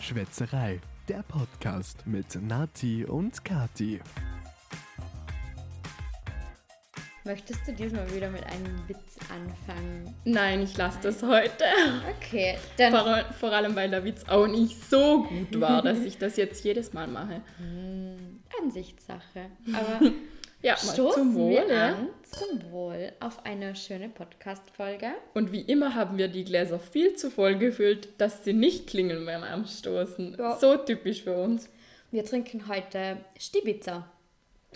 Schwätzerei, der Podcast mit Nati und Kati. Möchtest du diesmal wieder mit einem Witz anfangen? Nein, ich lasse das heute. Okay, dann. Vor, vor allem, weil der Witz auch nicht so gut war, dass ich das jetzt jedes Mal mache. Hm, Ansichtssache. Aber Ja, stoßen zum Wohl. wir Ja. an zum Wohl auf eine schöne Podcast-Folge. Und wie immer haben wir die Gläser viel zu voll gefüllt, dass sie nicht klingeln beim Anstoßen. Ja. So typisch für uns. Wir trinken heute Stibitzer.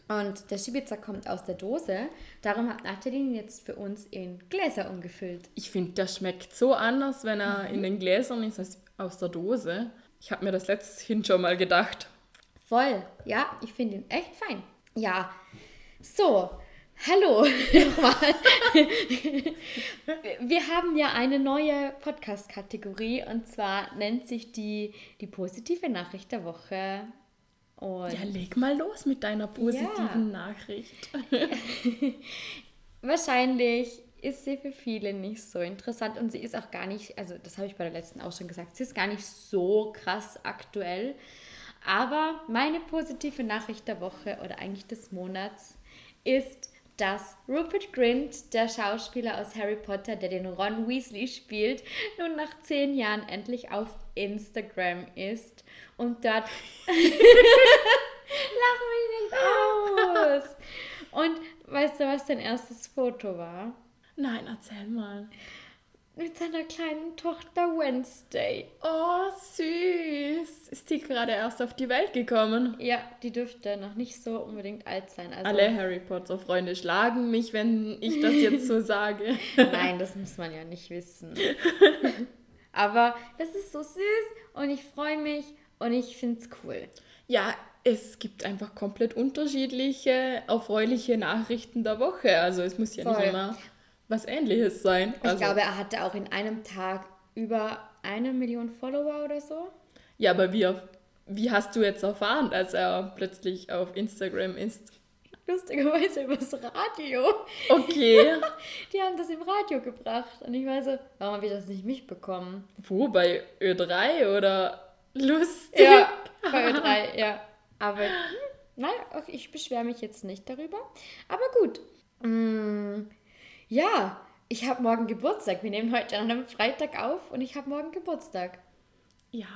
Und der Stibitzer kommt aus der Dose. Darum hat Nathalie ihn jetzt für uns in Gläser umgefüllt. Ich finde, der schmeckt so anders, wenn er in den Gläsern ist, als aus der Dose. Ich habe mir das letzthin schon mal gedacht. Voll. Ja, ich finde ihn echt fein. Ja. So. Hallo nochmal. Wir haben ja eine neue Podcast-Kategorie und zwar nennt sich die die positive Nachricht der Woche. Und Ja, leg mal los mit deiner positiven Ja. Nachricht. wahrscheinlich ist sie für viele nicht so interessant und sie ist auch gar nicht, also das habe ich bei der letzten auch schon gesagt, sie ist gar nicht so krass aktuell. Aber meine positive Nachricht der Woche oder eigentlich des Monats ist, dass Rupert Grint, der Schauspieler aus Harry Potter, der den Ron Weasley spielt, nun nach zehn Jahren endlich auf Instagram ist und dort Lach mich nicht aus. Und weißt du, was dein erstes Foto war? Nein, erzähl mal. Mit seiner kleinen Tochter Wednesday. Oh, süß. Ist die gerade erst auf die Welt gekommen? Ja, die dürfte noch nicht so unbedingt alt sein. Also, Alle Harry Potter Freunde schlagen mich, wenn ich das jetzt so sage. Nein, das muss man ja nicht wissen. Aber das ist so süß und ich freue mich und ich finde es cool. Ja, es gibt einfach komplett unterschiedliche, erfreuliche Nachrichten der Woche. Also es muss ja Voll. nicht immer was Ähnliches sein. Ich Also, glaube, er hatte auch in einem Tag über eine Million Follower oder so. ja, aber wie, auf- wie hast du jetzt erfahren, dass er plötzlich auf Instagram ist? Lustigerweise übers Radio. Okay. Die haben das im Radio gebracht. Und ich war so, warum habe ich das nicht mitbekommen? Wo? Bei Ö3 oder lustig? Ja, bei Ö3, ja. Aber, hm, naja, ich beschwere mich jetzt nicht darüber. Aber gut. Mm, ja, ich habe morgen Geburtstag. Wir nehmen heute an einem Freitag auf und ich habe morgen Geburtstag. Ja,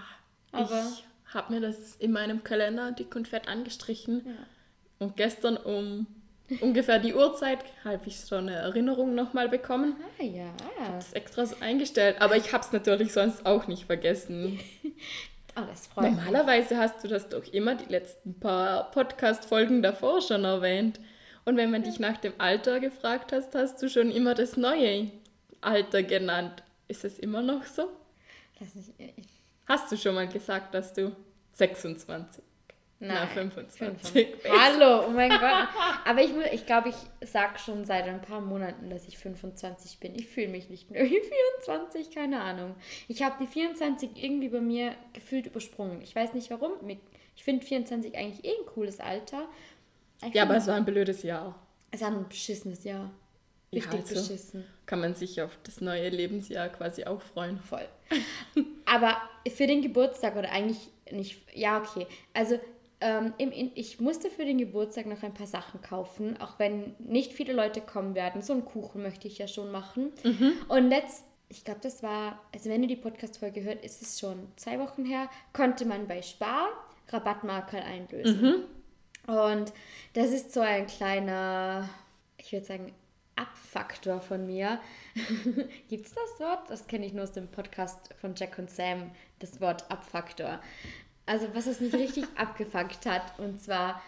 Aber- ich habe mir das in meinem Kalender dick und fett angestrichen. Und gestern um ungefähr die Uhrzeit habe ich so eine Erinnerung nochmal bekommen. Ah ja. Das extra so eingestellt. Aber ich habe es natürlich sonst auch nicht vergessen. Oh, das freut mich. Normalerweise hast du das doch immer die letzten paar Podcast-Folgen davor schon erwähnt. Und wenn man dich nach dem Alter gefragt hast, hast du schon immer das neue Alter genannt. Ist es immer noch so? Mich, ich, Hast du schon mal gesagt, dass du 26, na Nein, 25 fünf- bist? Hallo, oh mein Gott. Aber ich, ich glaube, ich sage schon seit ein paar Monaten, dass ich 25 bin. Ich fühle mich nicht mehr wie 24, keine Ahnung. Ich habe die 24 irgendwie bei mir gefühlt übersprungen. Ich weiß nicht warum. Ich finde 24 eigentlich eh ein cooles Alter. Ich Ja, aber es war ein blödes Jahr. es war ein beschissenes Jahr. Ja, Richtig also. beschissen. Kann man sich auf das neue Lebensjahr quasi auch freuen. Voll. Aber für den Geburtstag oder eigentlich nicht, ja, okay. Also ähm, im, in, ich musste für den Geburtstag noch ein paar Sachen kaufen, auch wenn nicht viele Leute kommen werden. So einen Kuchen möchte ich ja schon machen. Und letzt, ich glaube, das war, also wenn ihr die Podcast-Folge hört, ist es schon zwei Wochen her, konnte man bei Spar Rabattmarker einlösen. Und das ist so ein kleiner, ich würde sagen, Abfaktor von mir. Gibt es das Wort? Das kenne ich nur aus dem Podcast von Jack und Sam, das Wort Abfaktor. Also was es nicht richtig abgefuckt hat. Und zwar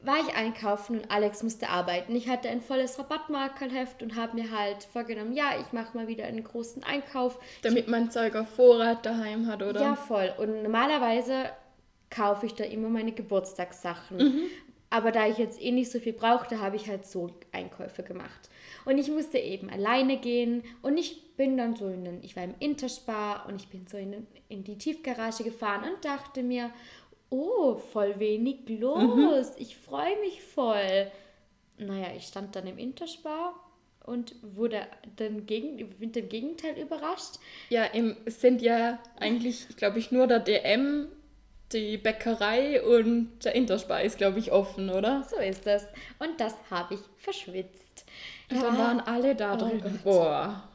war ich einkaufen und Alex musste arbeiten. Ich hatte ein volles Rabattmarkerheft und habe mir halt vorgenommen, ja, ich mache mal wieder einen großen Einkauf. Damit man Zeug auf Vorrat daheim hat, oder? Ja, voll. Und normalerweise kaufe ich da immer meine Geburtstagssachen. Mhm. Aber da ich jetzt eh nicht so viel brauchte, habe ich halt so Einkäufe gemacht. Und ich musste eben alleine gehen und ich bin dann so in den, ich war im Interspar und ich bin so in, den, in die Tiefgarage gefahren und dachte mir, oh, voll wenig los, ich freue mich voll. Naja, ich stand dann im Interspar und wurde dann gegen, mit dem Gegenteil überrascht. Ja, im, es sind ja eigentlich, glaube ich, nur der DM, die Bäckerei und der Interspeis, glaube ich, offen, oder? So ist das. Und das habe ich verschwitzt. Und dann waren alle da Oh drin. Gott. Mhm. Boah,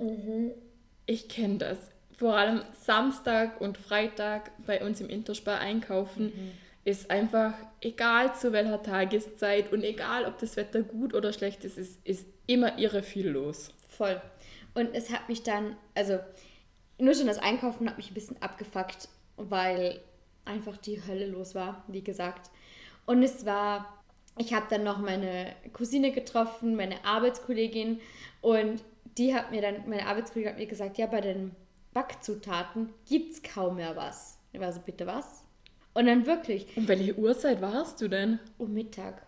ich kenne das. Vor allem Samstag und Freitag bei uns im Interspar einkaufen Mhm. ist einfach, egal zu welcher Tageszeit und egal ob das Wetter gut oder schlecht ist, ist, ist immer irre viel los. Voll. Und es hat mich dann, also nur schon das Einkaufen hat mich ein bisschen abgefuckt, weil einfach die Hölle los war, wie gesagt. Und es war, ich habe dann noch meine Cousine getroffen, meine Arbeitskollegin und die hat mir dann, meine Arbeitskollegin hat mir gesagt, ja, bei den Backzutaten gibt es kaum mehr was. Ich war so, bitte was? Und dann wirklich, Um welche Uhrzeit warst du denn? um Mittag.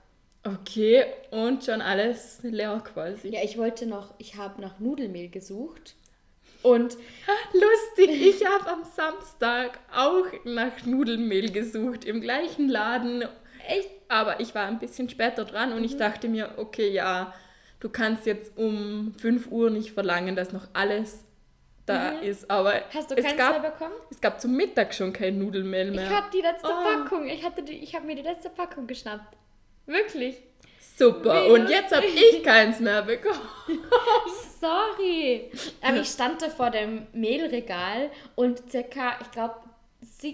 Okay, und schon alles leer quasi. Ja, ich wollte noch, ich habe nach Nudelmehl gesucht und Lustig, ich habe am Samstag auch nach Nudelmehl gesucht im gleichen Laden. echt Aber ich war ein bisschen später dran und Mhm. ich dachte mir, okay, ja, du kannst jetzt um 5 Uhr nicht verlangen, dass noch alles da ist. Aber Mhm. Hast du es gab, mehr bekommen? es gab zum Mittag schon kein Nudelmehl mehr. Ich hatte die letzte Oh. Packung. Ich, hatte die, ich habe mir die letzte Packung geschnappt. Wirklich. Super. Und jetzt habe ich keins mehr bekommen. Sorry. Aber ich stand da vor dem Mehlregal und circa, ich glaube,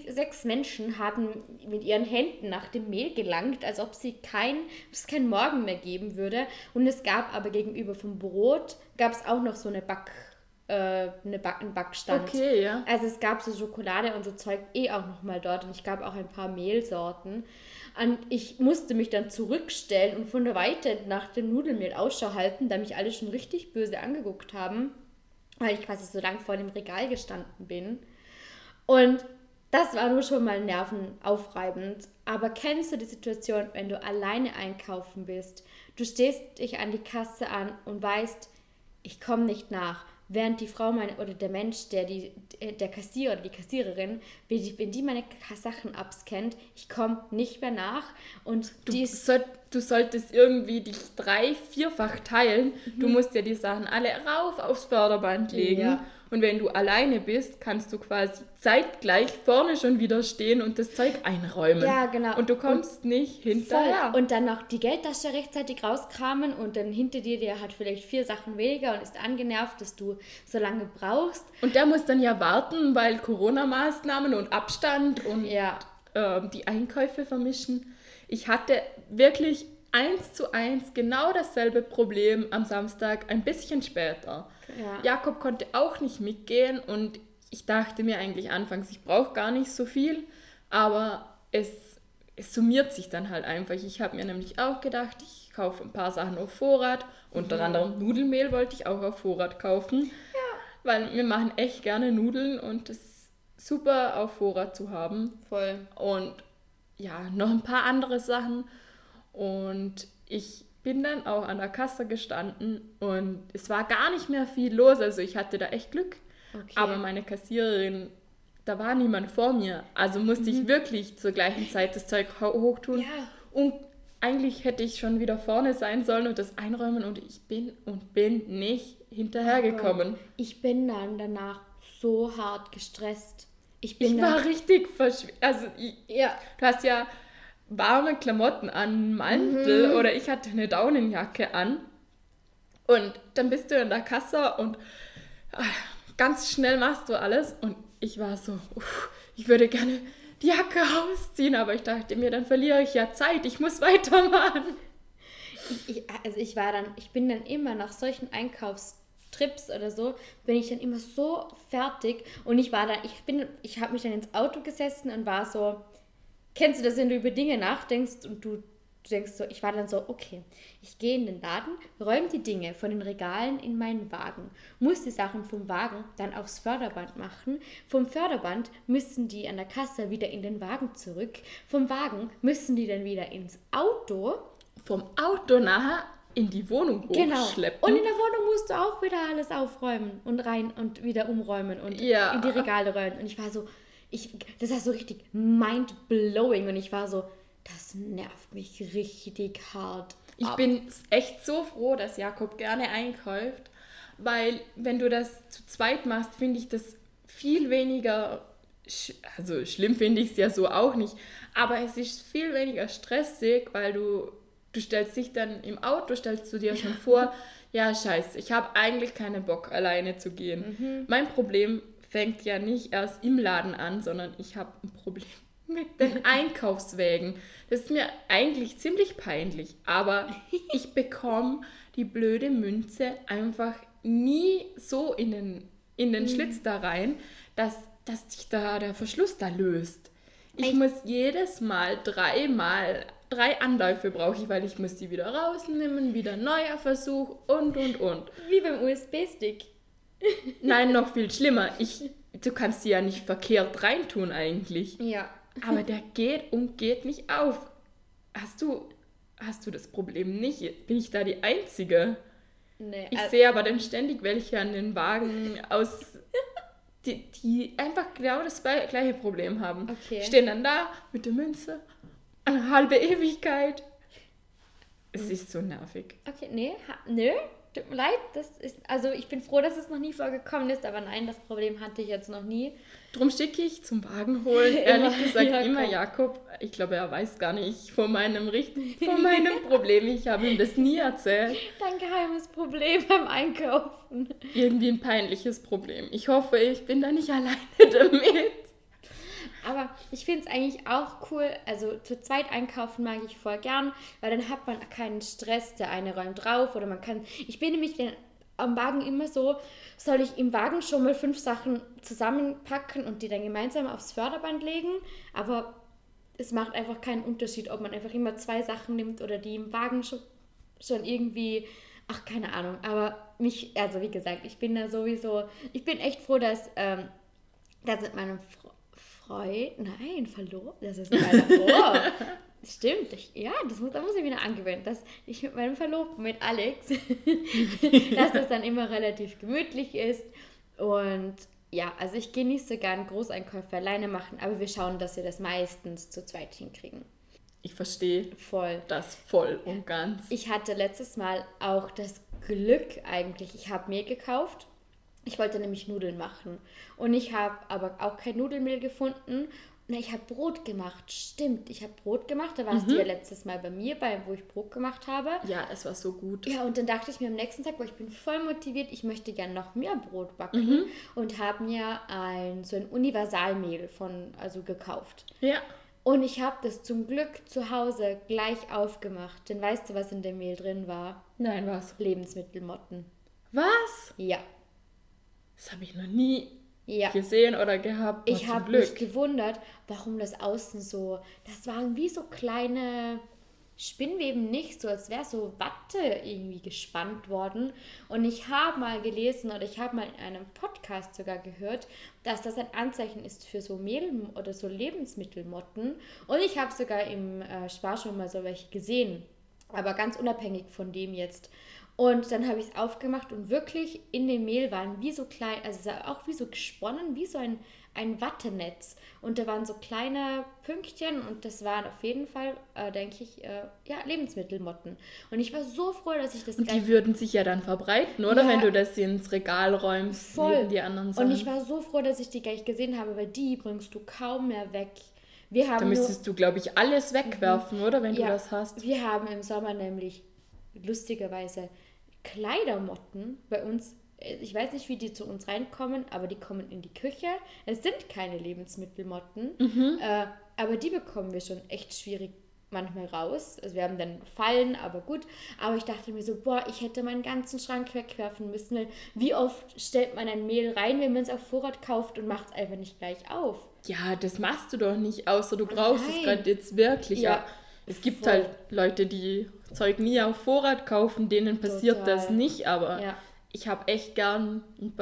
sechs Menschen haben mit ihren Händen nach dem Mehl gelangt, als ob sie kein, es kein Morgen mehr geben würde. Und es gab aber gegenüber vom Brot, gab es auch noch so eine Back, eine Back, einen Backstand. Okay, ja. Also es gab so Schokolade und so Zeug eh auch noch mal dort und ich gab auch ein paar Mehlsorten. Und ich musste mich dann zurückstellen und von der Weite nach dem Nudelmehl Ausschau halten, da mich alle schon richtig böse angeguckt haben, weil ich quasi so lang vor dem Regal gestanden bin. Und das war nur schon mal nervenaufreibend. Aber kennst du die Situation, wenn du alleine einkaufen bist? Du stehst dich an die Kasse an und weißt, ich komme nicht nach. Während die Frau meine, oder der Mensch, der die, der Kassierer oder die Kassiererin, wenn die, meine Sachen abscannt, ich komme nicht mehr nach. Und Du, die soll, du solltest irgendwie dich drei, vierfach teilen. Du musst ja die Sachen alle rauf aufs Förderband legen. Mhm. Ja. Und wenn du alleine bist, kannst du quasi zeitgleich vorne schon wieder stehen und das Zeug einräumen. Ja, genau. Und du kommst nicht hinterher. Voll. Und dann noch die Geldtasche rechtzeitig rauskramen und dann hinter dir, der hat vielleicht vier Sachen weniger und ist angenervt, dass du so lange brauchst. Und der muss dann ja warten, weil Corona-Maßnahmen und Abstand und Ja. ähm, die Einkäufe vermischen. Ich hatte wirklich eins zu eins genau dasselbe Problem am Samstag, ein bisschen später. Ja. Jakob konnte auch nicht mitgehen und ich dachte mir eigentlich anfangs, ich brauche gar nicht so viel, aber es, es summiert sich dann halt einfach. Ich habe mir nämlich auch gedacht, ich kaufe ein paar Sachen auf Vorrat, unter anderem Nudelmehl wollte ich auch auf Vorrat kaufen, weil wir machen echt gerne Nudeln und es ist super auf Vorrat zu haben Voll. und ja, noch ein paar andere Sachen. Und ich bin dann auch an der Kasse gestanden und es war gar nicht mehr viel los. Also ich hatte da echt Glück. Okay. Aber meine Kassiererin, da war niemand vor mir. Also musste ich wirklich zur gleichen Zeit das Zeug ho- hochtun. Mhm. Ja. Und eigentlich hätte ich schon wieder vorne sein sollen und das einräumen und ich bin und bin nicht hinterhergekommen. Ich bin dann danach so hart gestresst. Ich bin Ich war richtig verschwitzt. Also ich, ja, Du hast ja warme Klamotten an, Mantel Mhm. oder ich hatte eine Daunenjacke an. Und dann bist du in der Kasse und ah, ganz schnell machst du alles. Und ich war so, uff, ich würde gerne die Jacke ausziehen, aber ich dachte mir, dann verliere ich ja Zeit, ich muss weitermachen. ich, also ich war dann, ich bin dann immer nach solchen Einkaufstrips oder so, bin ich dann immer so fertig und ich war dann, ich bin, ich habe mich dann ins Auto gesessen und war so, kennst du das, wenn du über Dinge nachdenkst und du, du denkst so, ich war dann so, okay, ich gehe in den Laden, räume die Dinge von den Regalen in meinen Wagen, muss die Sachen vom Wagen dann aufs Förderband machen, vom Förderband müssen die an der Kasse wieder in den Wagen zurück, vom Wagen müssen die dann wieder ins Auto Vom Auto nachher in die Wohnung Genau. hochschleppen. Und in der Wohnung musst du auch wieder alles aufräumen und rein und wieder umräumen und Ja. in die Regale räumen. Und ich war so, ich, das war so richtig mind-blowing und ich war so, das nervt mich richtig hart. Ich ab. bin echt so froh, dass Jakob gerne einkauft, weil wenn du das zu zweit machst, finde ich das viel weniger, sch also schlimm finde ich es ja so auch nicht, aber es ist viel weniger stressig, weil du, du stellst dich dann im Auto, stellst du dir schon vor, ja scheiße, ich habe eigentlich keinen Bock alleine zu gehen. Mein Problem fängt ja nicht erst im Laden an, sondern ich habe ein Problem mit den Einkaufswägen. Das ist mir eigentlich ziemlich peinlich, aber ich bekomme die blöde Münze einfach nie so in den, in den Schlitz da rein, dass, dass sich da der Verschluss da löst. Ich Echt? muss jedes Mal dreimal, drei Anläufe brauche ich, weil ich muss die wieder rausnehmen, wieder neuer Versuch und, und, und. Wie beim USB-Stick. Nein, noch viel schlimmer. Ich, du kannst sie ja nicht verkehrt reintun eigentlich. Ja. Aber der geht und geht nicht auf. Hast du, hast du das Problem nicht? Bin ich da die Einzige? Nee, Ich also- sehe aber dann ständig welche an den Wagen aus, die, die einfach genau das gleiche gleiche Problem haben. Okay. Stehen dann da mit der Münze, eine halbe Ewigkeit. Es ist so nervig. Okay, nee, ha, nö, tut mir leid. Das ist, also ich bin froh, dass es noch nie vorgekommen ist, aber nein, das Problem hatte ich jetzt noch nie. Drum schicke ich zum Wagen holen, ehrlich gesagt, Jakob. immer Jakob. Ich glaube, er weiß gar nicht von meinem, von meinem Problem. Ich habe ihm das nie erzählt. Dein geheimes Problem beim Einkaufen. Irgendwie ein peinliches Problem. Ich hoffe, ich bin da nicht alleine damit. Aber ich finde es eigentlich auch cool, also zu zweit einkaufen mag ich voll gern, weil dann hat man keinen Stress, der eine räumt drauf oder man kann, ich bin nämlich den, am Wagen immer so, soll ich im Wagen schon mal fünf Sachen zusammenpacken und die dann gemeinsam aufs Förderband legen, aber es macht einfach keinen Unterschied, ob man einfach immer zwei Sachen nimmt oder die im Wagen schon, schon irgendwie, ach keine Ahnung, aber mich, also wie gesagt, ich bin da sowieso, ich bin echt froh, dass, ähm, dass mit meinem Freund, nein, verlobt, das ist mein oh, Stimmt, ich, ja, das muss, da muss ich wieder angewöhnen, dass ich mit meinem Verlobten, mit Alex, dass das dann immer relativ gemütlich ist. Und ja, also ich gehe nicht so gern Großeinkäufe alleine machen, aber wir schauen, dass wir das meistens zu zweit hinkriegen. Ich verstehe Voll. das voll und ganz. Ich hatte letztes Mal auch das Glück eigentlich. Ich habe Mehl gekauft. Ich wollte nämlich Nudeln machen. Und ich habe aber auch kein Nudelmehl gefunden. Na, ich habe Brot gemacht. Stimmt, ich habe Brot gemacht. Da warst du ja letztes Mal bei mir, bei, wo ich Brot gemacht habe. Ja, es war so gut. Ja, und dann dachte ich mir am nächsten Tag, weil ich bin voll motiviert, ich möchte gerne noch mehr Brot backen und habe mir ein so ein Universalmehl von also gekauft. Ja. Und ich habe das zum Glück zu Hause gleich aufgemacht. Denn weißt du, was in dem Mehl drin war? Nein, was? Lebensmittelmotten. Was? Ja. Das habe ich noch nie Ja. gesehen oder gehabt. Ich habe mich gewundert, warum das außen so. Das waren wie so kleine Spinnweben nicht, so als wäre so Watte irgendwie gespannt worden. Und ich habe mal gelesen oder ich habe mal in einem Podcast sogar gehört, dass das ein Anzeichen ist für so Mehl oder so Lebensmittelmotten. Und ich habe sogar im äh, Spar schon mal so welche gesehen. Aber ganz unabhängig von dem jetzt. Und dann habe ich es aufgemacht und wirklich in dem Mehl waren wie so klein, also es war auch wie so gesponnen, wie so ein, ein Wattenetz. Und da waren so kleine Pünktchen und das waren auf jeden Fall, äh, denke ich, äh, ja, Lebensmittelmotten. Und ich war so froh, dass ich das Und die würden sich ja dann verbreiten, oder? Ja. Wenn du das ins Regal räumst, voll. neben die anderen Sachen. Und ich war so froh, dass ich die gleich gesehen habe, weil die bringst du kaum mehr weg. Wir da haben nur, müsstest du, glaube ich, alles wegwerfen, oder? Wenn du Ja, das hast. Wir haben im Sommer nämlich lustigerweise Kleidermotten bei uns. äh, Ich weiß nicht, wie die zu uns reinkommen, aber die kommen in die Küche. Es sind keine Lebensmittelmotten, Mhm. äh, aber die bekommen wir schon echt schwierig manchmal raus. Also wir haben dann Fallen, aber gut. Aber ich dachte mir so, boah, ich hätte meinen ganzen Schrank wegwerfen müssen. Wie oft stellt man ein Mehl rein, wenn man es auf Vorrat kauft und macht es einfach nicht gleich auf? Ja, das machst du doch nicht, außer du brauchst es Nein. gerade jetzt wirklich. Ja. Ja, Es gibt voll. halt Leute, die Zeug nie auf Vorrat kaufen, denen passiert Total. das nicht, aber Ja. ich habe echt gern ein,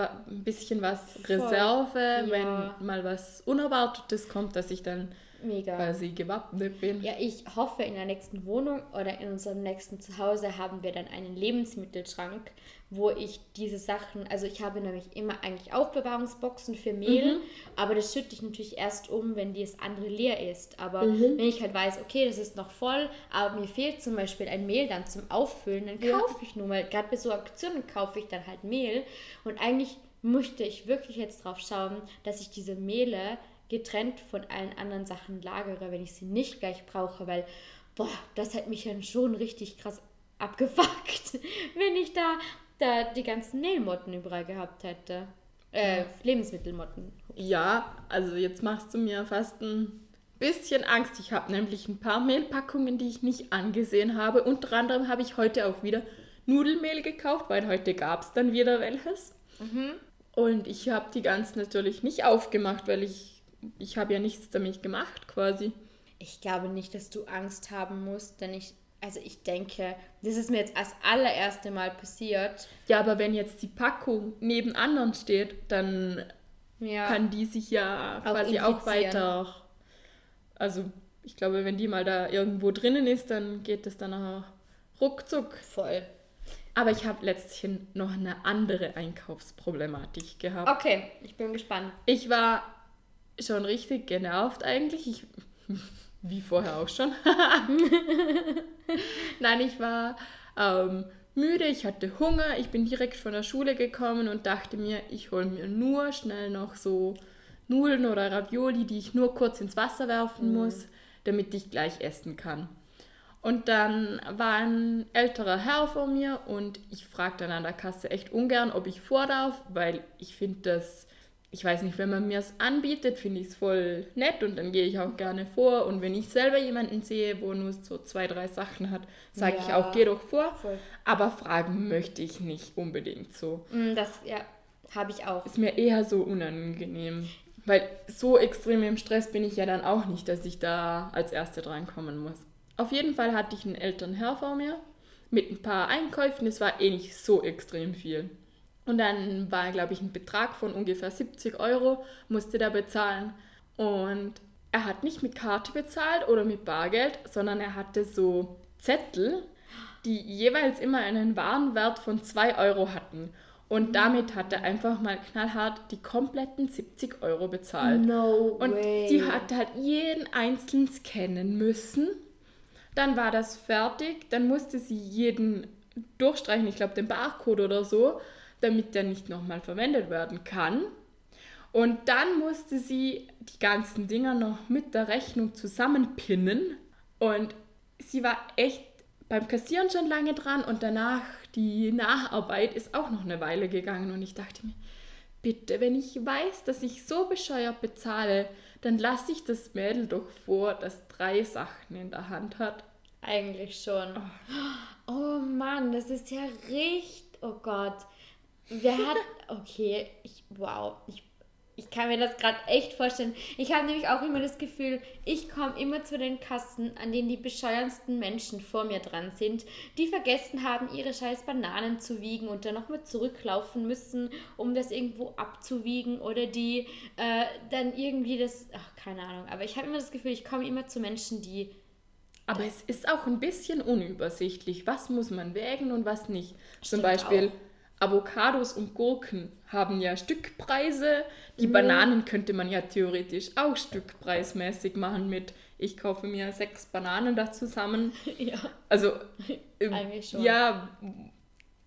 bisschen was Voll. Reserve, Ja. wenn mal was Unerwartetes kommt, dass ich dann Mega. quasi gewappnet bin. Ja, ich hoffe, in der nächsten Wohnung oder in unserem nächsten Zuhause haben wir dann einen Lebensmittelschrank, wo ich diese Sachen, also ich habe nämlich immer eigentlich Aufbewahrungsboxen für Mehl, Mhm. aber das schütte ich natürlich erst um, wenn das andere leer ist. Aber Mhm. wenn ich halt weiß, okay, das ist noch voll, aber mir fehlt zum Beispiel ein Mehl dann zum Auffüllen, dann Ja. kaufe ich nur mal, gerade bei so Aktionen kaufe ich dann halt Mehl und eigentlich möchte ich wirklich jetzt drauf schauen, dass ich diese Mehle getrennt von allen anderen Sachen lagere, wenn ich sie nicht gleich brauche, weil, boah, das hat mich dann schon richtig krass abgefuckt, wenn ich da, da die ganzen Mehlmotten überall gehabt hätte. Äh, Lebensmittelmotten. Ja, also jetzt machst du mir fast ein bisschen Angst. Ich habe nämlich ein paar Mehlpackungen, die ich nicht angesehen habe. Unter anderem habe ich heute auch wieder Nudelmehl gekauft, weil heute gab es dann wieder welches. Und ich habe die ganz natürlich nicht aufgemacht, weil ich, ich habe ja nichts damit gemacht quasi. Ich glaube nicht, dass du Angst haben musst, denn ich, also ich denke, das ist mir jetzt als allererste Mal passiert. Ja, aber wenn jetzt die Packung neben anderen steht, dann Ja. kann die sich ja Auch quasi auch infizieren. weiter. Also ich glaube, wenn die mal da irgendwo drinnen ist, dann geht es dann auch ruckzuck. voll. Aber ich habe letzthin noch eine andere Einkaufsproblematik gehabt. Okay, ich bin gespannt. Ich war schon richtig genervt eigentlich. Ich, wie vorher auch schon. Nein, ich war ähm, müde, ich hatte Hunger, ich bin direkt von der Schule gekommen und dachte mir, ich hole mir nur schnell noch so Nudeln oder Ravioli, die ich nur kurz ins Wasser werfen muss, damit ich gleich essen kann. Und dann war ein älterer Herr vor mir und ich frage dann an der Kasse echt ungern, ob ich vor darf, weil ich finde das, ich weiß nicht, wenn man mir es anbietet, finde ich es voll nett und dann gehe ich auch gerne vor. Und wenn ich selber jemanden sehe, wo nur so zwei, drei Sachen hat, sage ich Ja. auch, geh doch vor. Voll. Aber fragen möchte ich nicht unbedingt so. Mm, Das, ja, habe ich auch. Ist mir eher so unangenehm. Weil so extrem im Stress bin ich ja dann auch nicht, dass ich da als Erste drankommen muss. Auf jeden Fall hatte ich einen älteren Herr vor mir mit ein paar Einkäufen. Es war eh nicht so extrem viel. Und dann war, glaube ich, ein Betrag von ungefähr 70 Euro, musste der bezahlen. Und er hat nicht mit Karte bezahlt oder mit Bargeld, sondern er hatte so Zettel, die jeweils immer einen Warenwert von 2 Euro hatten. Und damit hat er einfach mal knallhart die kompletten 70 Euro bezahlt. No Und way. sie hat halt jeden einzeln scannen müssen. Dann war das fertig. Dann musste sie jeden durchstreichen, ich glaube den Barcode oder so, damit der nicht nochmal verwendet werden kann. Und dann musste sie die ganzen Dinger noch mit der Rechnung zusammenpinnen. Und sie war echt beim Kassieren schon lange dran und danach die Nacharbeit ist auch noch eine Weile gegangen. Und ich dachte mir, bitte, wenn ich weiß, dass ich so bescheuert bezahle, dann lasse ich das Mädel doch vor, das drei Sachen in der Hand hat. Eigentlich schon. Oh Mann, das ist ja richtig. Oh Gott. Wer hat. Okay, ich. Wow. Ich, ich kann mir das gerade echt vorstellen. Ich habe nämlich auch immer das Gefühl, ich komme immer zu den Kassen, an denen die bescheuerndsten Menschen vor mir dran sind, die vergessen haben, ihre scheiß Bananen zu wiegen und dann nochmal zurücklaufen müssen, um das irgendwo abzuwiegen oder die äh, dann irgendwie das. Ach, keine Ahnung. Aber ich habe immer das Gefühl, ich komme immer zu Menschen, die. Aber es ist auch ein bisschen unübersichtlich. Was muss man wägen und was nicht? Zum Stimmt Beispiel Avocados und Gurken haben ja Stückpreise. Die Mhm. Bananen könnte man ja theoretisch auch stückpreismäßig machen mit, ich kaufe mir sechs Bananen da zusammen. Ja. Also, ähm, Eigentlich schon. ja,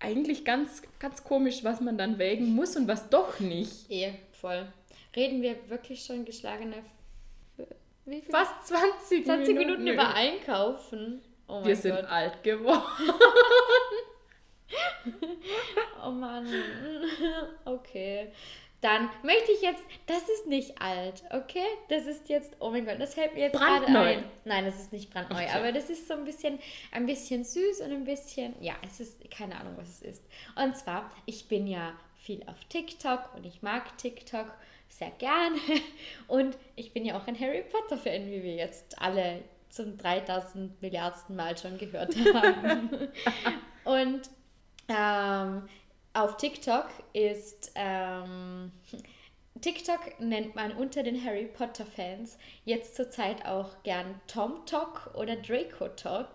eigentlich ganz, ganz komisch, was man dann wägen muss und was doch nicht. Eh, voll. Reden wir wirklich schon geschlagene. Wie viel? Fast 20, 20 Minuten Nö. über Einkaufen. Oh Wir sind Gott. alt geworden. Oh Mann. Okay. Dann möchte ich jetzt, das ist nicht alt, okay? Das ist jetzt, oh mein Gott, das hält mir jetzt gerade Brandneu. ein. Nein, das ist nicht brandneu, Okay. aber das ist so ein bisschen, ein bisschen süß und ein bisschen, ja, es ist, keine Ahnung, was es ist. Und zwar, ich bin ja viel auf TikTok und ich mag TikTok sehr gerne. Und ich bin ja auch ein Harry Potter-Fan, wie wir jetzt alle zum 3000 Milliardsten Mal schon gehört haben. und ähm, auf TikTok ist ähm, TikTok nennt man unter den Harry Potter-Fans jetzt zurzeit auch gern Tom Talk oder Draco Talk.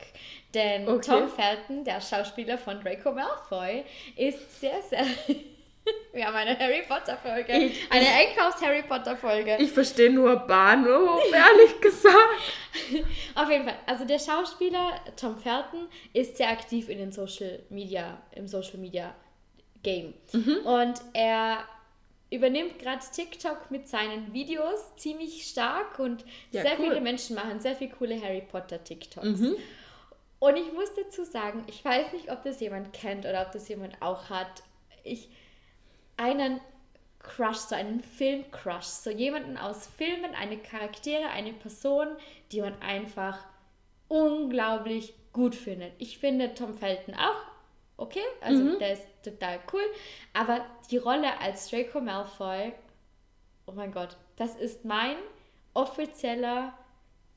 Denn Okay. Tom Felton, der Schauspieler von Draco Malfoy, ist sehr, sehr. Wir haben eine Harry Potter-Folge. Eine Einkaufs-Harry Potter-Folge. Ich verstehe nur Bahnhof, ehrlich gesagt. Auf jeden Fall. Also der Schauspieler Tom Felton ist sehr aktiv in den Social Media, im Social Media Game. Und er übernimmt gerade TikTok mit seinen Videos ziemlich stark und Ja, sehr cool. viele Menschen machen sehr viele coole Harry Potter TikToks. Und ich muss dazu sagen, ich weiß nicht, ob das jemand kennt oder ob das jemand auch hat. Ich einen Crush, so einen Film-Crush, so jemanden aus Filmen, eine Charaktere, eine Person, die man einfach unglaublich gut findet. Ich finde Tom Felton auch okay, also der ist total cool, aber die Rolle als Draco Malfoy, oh mein Gott, das ist mein offizieller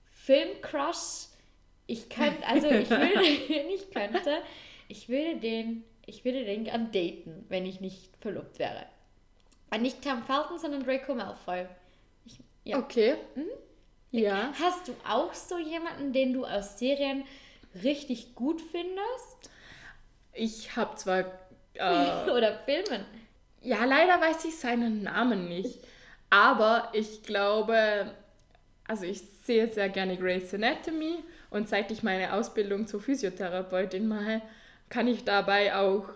Film-Crush. Ich könnte, also ich würde, wenn ich könnte, ich würde den, ich würde den gern daten, wenn ich nicht verlobt wäre. Und nicht Tom Felton, sondern Draco Malfoy. Ich, ja. Okay. Ja. Hast du auch so jemanden, den du aus Serien richtig gut findest? Ich habe zwar. Äh, Oder Filmen? ja, leider weiß ich seinen Namen nicht. Aber ich glaube. Also, ich sehe sehr gerne Grey's Anatomy. Und seit ich meine Ausbildung zur Physiotherapeutin mache, kann ich dabei auch.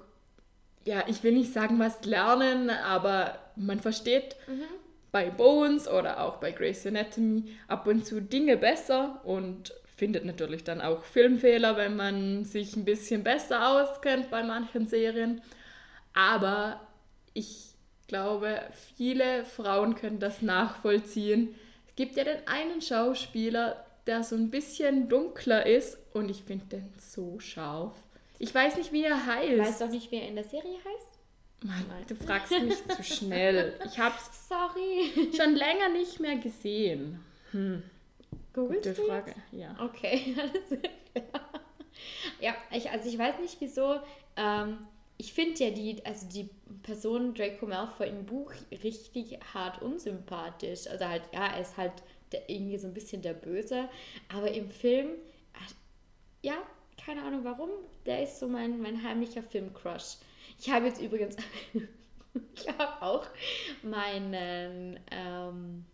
Ja, ich will nicht sagen, was lernen, aber man versteht bei Bones oder auch bei Grey's Anatomy ab und zu Dinge besser und findet natürlich dann auch Filmfehler, wenn man sich ein bisschen besser auskennt bei manchen Serien. Aber ich glaube, viele Frauen können das nachvollziehen. Es gibt ja den einen Schauspieler, der so ein bisschen dunkler ist und ich finde den so scharf. Ich weiß nicht, wie er heißt. Weißt du auch nicht, wie er in der Serie heißt? Mann, du fragst mich zu schnell. Ich habe es Sorry. schon länger nicht mehr gesehen. Googlest Gute Frage. Ja. Okay. Ja, ich, also ich weiß nicht wieso. Ähm, ich finde ja die, also die Person Draco Malfoy im Buch richtig hart unsympathisch. Also halt, ja, er ist halt der, irgendwie so ein bisschen der Böse. Aber im Film, keine Ahnung warum, der ist so mein, mein heimlicher Filmcrush. Ich habe jetzt übrigens, ich habe auch meinen ähm,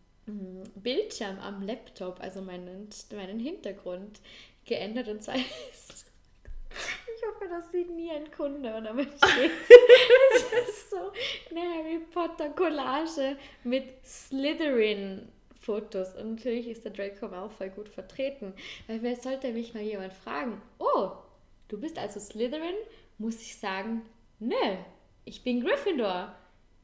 Bildschirm am Laptop, also meinen, meinen Hintergrund geändert und zwar ist, ich hoffe, das sieht nie ein Kunde und aber steht, es ist so eine Harry Potter Collage mit Slytherin Fotos und natürlich ist der Draco Malfoy gut vertreten, weil wer sollte mich mal jemand fragen, oh, du bist also Slytherin, muss ich sagen, nö, ich bin Gryffindor.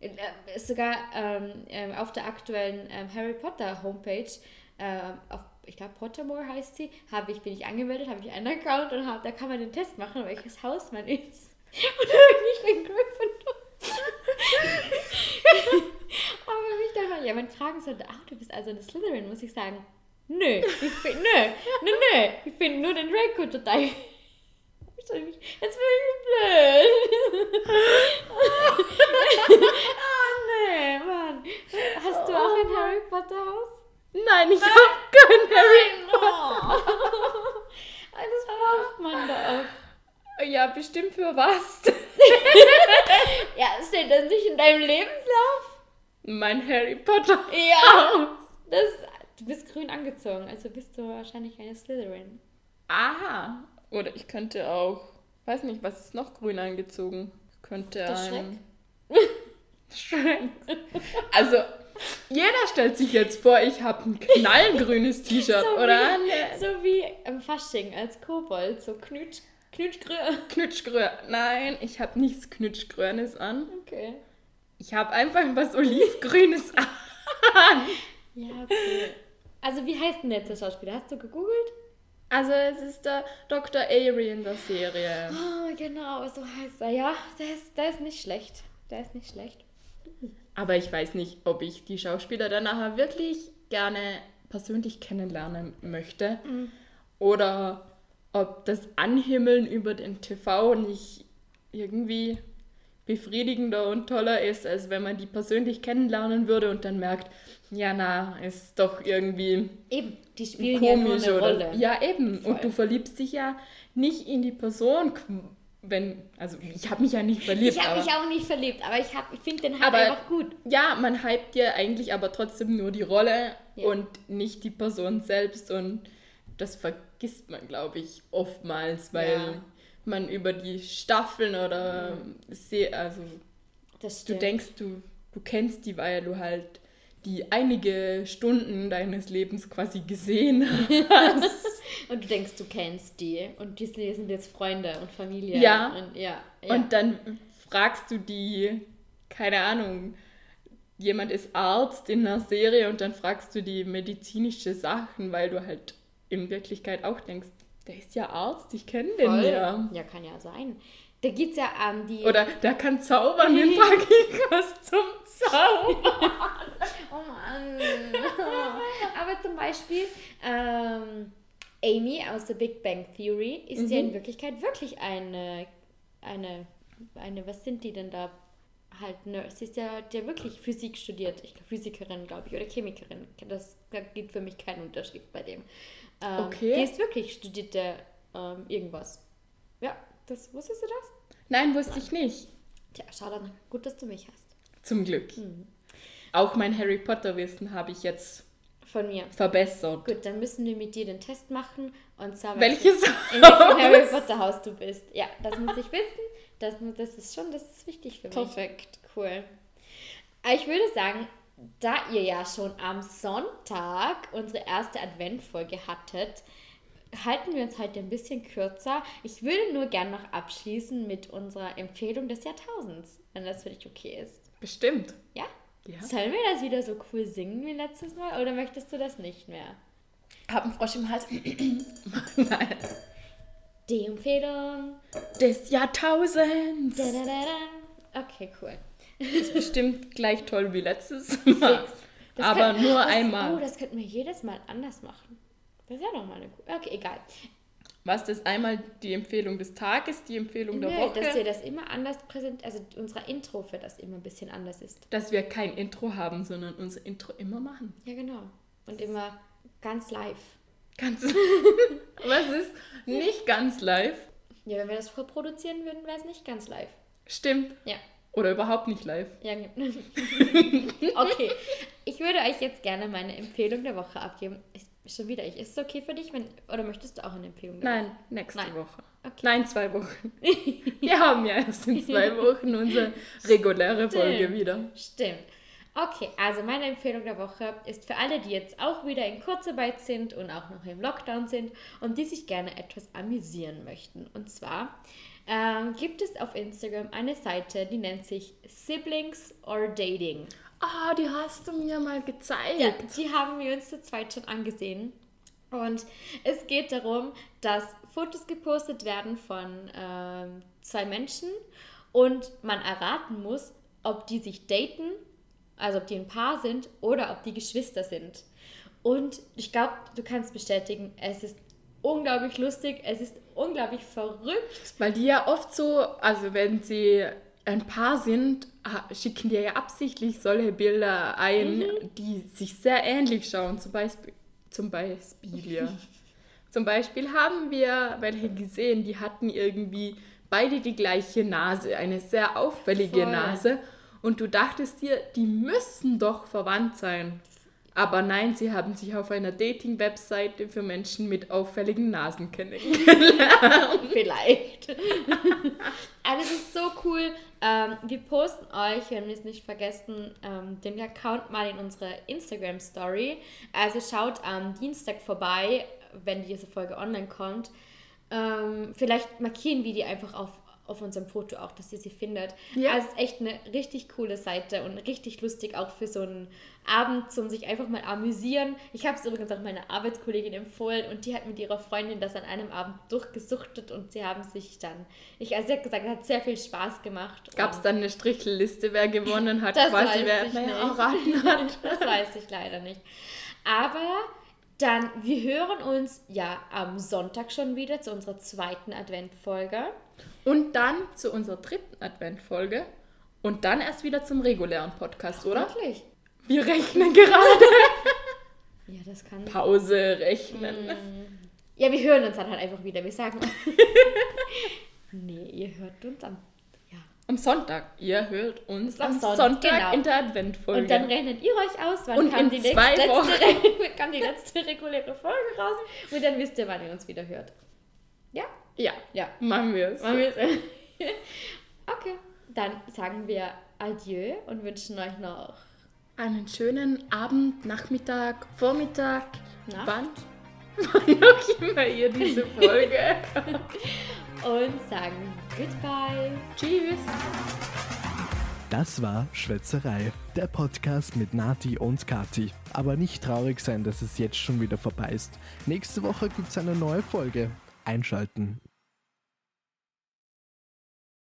Äh, sogar ähm, ähm, auf der aktuellen ähm, Harry Potter Homepage, ähm, auf, ich glaube Pottermore heißt sie, habe ich, bin ich angemeldet, habe ich einen Account und hab, da kann man den Test machen, welches Haus man ist. Und bin ich in Gryffindor. Wenn mal jemand fragen sollte, ach, du bist also eine Slytherin, muss ich sagen, nö, ich find, nö, nö, nö, ich finde nur den Draco total... Jetzt bin ich blöd. oh nee, Mann. Hast du auch ein Harry Potter Haus? Nein, ich habe kein Harry. Oh. Das braucht man doch. Ja, bestimmt für was? Ja, steht das nicht in deinem Lebenslauf? Mein Harry Potter. Ja. Das, du bist grün angezogen, also bist du wahrscheinlich eine Slytherin. Aha. Oder ich könnte auch, weiß nicht, was ist noch grün angezogen? Könnte Der ein Shrek. Also, jeder stellt sich jetzt vor, ich habe ein knallgrünes T-Shirt, So oder? wie, so wie im Fasching als Kobold, so knutsch, knutschgrün. Knutschgrün. Nein, ich habe nichts Knutschgrünes an. Okay. Ich habe einfach was Olivgrünes an. Ja, okay. Also wie heißt denn jetzt der Schauspieler? Hast du gegoogelt? Also, es ist der Dr. Avery in der Serie. Oh, genau, so heißt er. Ja, der ist, der ist nicht schlecht. Der ist nicht schlecht. Aber ich weiß nicht, ob ich die Schauspieler dann nachher wirklich gerne persönlich kennenlernen möchte. Oder ob das Anhimmeln über den TV nicht irgendwie befriedigender und toller ist, als wenn man die persönlich kennenlernen würde und dann merkt, ja, na, ist doch irgendwie Eben, die spielen ja komisch eine oder. Rolle. Ja, eben. Voll. Und du verliebst dich ja nicht in die Person, wenn, also ich habe mich ja nicht verliebt. Ich habe mich auch nicht verliebt, aber ich, hab- ich finde den Aber- einfach gut. Ja, man hypt dir eigentlich aber trotzdem nur die Rolle Ja. und nicht die Person selbst und das vergisst man, glaube ich, oftmals, weil Ja. Mhm. man über die Staffeln oder se also du denkst, du, du kennst die, weil du halt die einige Stunden deines Lebens quasi gesehen hast. Und du denkst, du kennst die. Und die sind jetzt Freunde und Familie. Ja. Und, ja, ja. Und dann fragst du die, keine Ahnung, jemand ist Arzt in einer Serie und dann fragst du die medizinische Sachen, weil du halt in Wirklichkeit auch denkst, der ist ja Arzt, ich kenne den Voll. ja. Ja, kann ja sein. Da es ja ähm, die. Oder der kann zaubern, den frage ich was zum Zaubern. Oh Mann. Aber zum Beispiel ähm, Amy aus The Big Bang Theory ist ja Mhm. in Wirklichkeit wirklich eine, eine, eine, was sind die denn da? Halt, ne, sie ist ja der wirklich Physik studiert. Ich glaube, Physikerin, glaube ich, oder Chemikerin. Das, da gibt für mich keinen Unterschied bei dem. Ähm, Okay. Die ist wirklich studierte ähm, irgendwas. Ja, das, wusstest du das? Nein, wusste ich nicht. Tja, schau dann. Gut, dass du mich hast. Zum Glück. Mhm. Auch mein Harry Potter Wissen habe ich jetzt Von mir. verbessert. Gut, dann müssen wir mit dir den Test machen. Und zwar Welches in welchem Harry? Potter Haus du bist. Ja, das muss ich wissen. Das, das ist schon, das ist wichtig für mich. Perfekt. Cool. Aber Ich würde sagen, da ihr ja schon am Sonntag unsere erste Adventfolge hattet, halten wir uns heute ein bisschen kürzer. Ich würde nur gern noch abschließen mit unserer Empfehlung des Jahrtausends, wenn das für dich okay ist. Bestimmt. Ja? Ja. Sollen wir das wieder so cool singen wie letztes Mal oder möchtest du das nicht mehr? Hab einen Frosch im Hals. Nein. Die Empfehlung. Des Jahrtausends. Da, da, da. Okay, cool. ist bestimmt gleich toll wie letztes Mal. Aber könnten- nur das, einmal. Oh, das könnten wir jedes Mal anders machen. Das ist ja nochmal eine coole. Okay, egal. Was das einmal die Empfehlung des Tages, die Empfehlung der Nö, Woche, dass wir das immer anders präsentieren, also unser Intro für das immer ein bisschen anders ist. dass wir kein Intro haben, sondern unser Intro immer machen. Ja, genau. Und immer ganz live. Ganz. Was ist nicht ganz live? Ja, wenn wir das vorproduzieren würden, wäre es nicht ganz live. Stimmt. Ja. Oder überhaupt nicht live. Ja, ge- okay. Ich würde euch jetzt gerne meine Empfehlung der Woche abgeben. Ich, schon wieder ich. Ist es okay für dich, wenn, oder möchtest du auch eine Empfehlung der Nein, nächste Nein. Woche. Okay. Nein, zwei Wochen. Wir haben ja erst in zwei Wochen unsere reguläre Folge Stimmt. wieder. Stimmt. Okay, also meine Empfehlung der Woche ist für alle, die jetzt auch wieder in Kurzarbeit sind und auch noch im Lockdown sind und die sich gerne etwas amüsieren möchten. Und zwar ähm, gibt es auf Instagram eine Seite, die nennt sich Siblings or Dating. Ah, die hast du mir mal gezeigt. Ja, die haben wir uns zu zweit schon angesehen. Und es geht darum, dass Fotos gepostet werden von ähm, zwei Menschen und man erraten muss, ob die sich daten, also ob die ein Paar sind oder ob die Geschwister sind. Und ich glaube, du kannst bestätigen, es ist unglaublich lustig, es ist unglaublich verrückt. Weil die ja oft so, also wenn sie ein Paar sind, schicken die ja absichtlich solche Bilder ein, die sich sehr ähnlich schauen. Zum Beispiel, zum Beispiel, ja. zum Beispiel haben wir welche gesehen, die hatten irgendwie beide die gleiche Nase, eine sehr auffällige Voll. Nase. Und du dachtest dir, die müssen doch verwandt sein. Aber nein, sie haben sich auf einer Dating-Webseite für Menschen mit auffälligen Nasen kennengelernt. Vielleicht. Aber es ist so cool. Ähm, wir posten euch, wenn wir es nicht vergessen, ähm, den Account mal in unserer Instagram-Story. Also schaut am Dienstag vorbei, wenn diese Folge online kommt. Ähm, vielleicht markieren wir die einfach auf, auf unserem Foto auch, dass ihr sie findet. Ja. Also es ist echt eine richtig coole Seite und richtig lustig auch für so einen Abend zum sich einfach mal amüsieren. Ich habe es übrigens auch meiner Arbeitskollegin empfohlen und die hat mit ihrer Freundin das an einem Abend durchgesuchtet und sie haben sich dann, ich, also sie hat gesagt, es hat sehr viel Spaß gemacht. Gab es dann eine Strichelliste, wer gewonnen hat, Das quasi wer erraten hat? Das weiß ich leider nicht. Aber Dann, wir hören uns ja am Sonntag schon wieder zu unserer zweiten Adventfolge. Und dann zu unserer dritten Adventfolge. Und dann erst wieder zum regulären Podcast, oder? Wirklich? Wir rechnen gerade. Ja, das kann. Pause rechnen. Ja, wir hören uns dann halt einfach wieder. Wir sagen. nee, ihr hört uns am. Ja. Am Sonntag. Ihr hört uns Am am Sonntag, Sonntag, genau. in der Adventfolge. Und dann rechnet ihr euch aus, wann Und kam, in die nächste, zwei letzte, kam die letzte reguläre Folge raus. Und dann wisst ihr, wann ihr uns wieder hört. Ja? ja, Ja. machen wir es. Machen wir es. okay. Dann sagen wir Adieu und wünschen euch noch Einen schönen Abend, Nachmittag, Vormittag, Nacht. wann? Wann auch immer ihr diese Folge. und sagen Goodbye. Tschüss. Das war Schwätzerei, der Podcast mit Nati und Kati. Aber nicht traurig sein, dass es jetzt schon wieder vorbei ist. Nächste Woche gibt's eine neue Folge. Einschalten.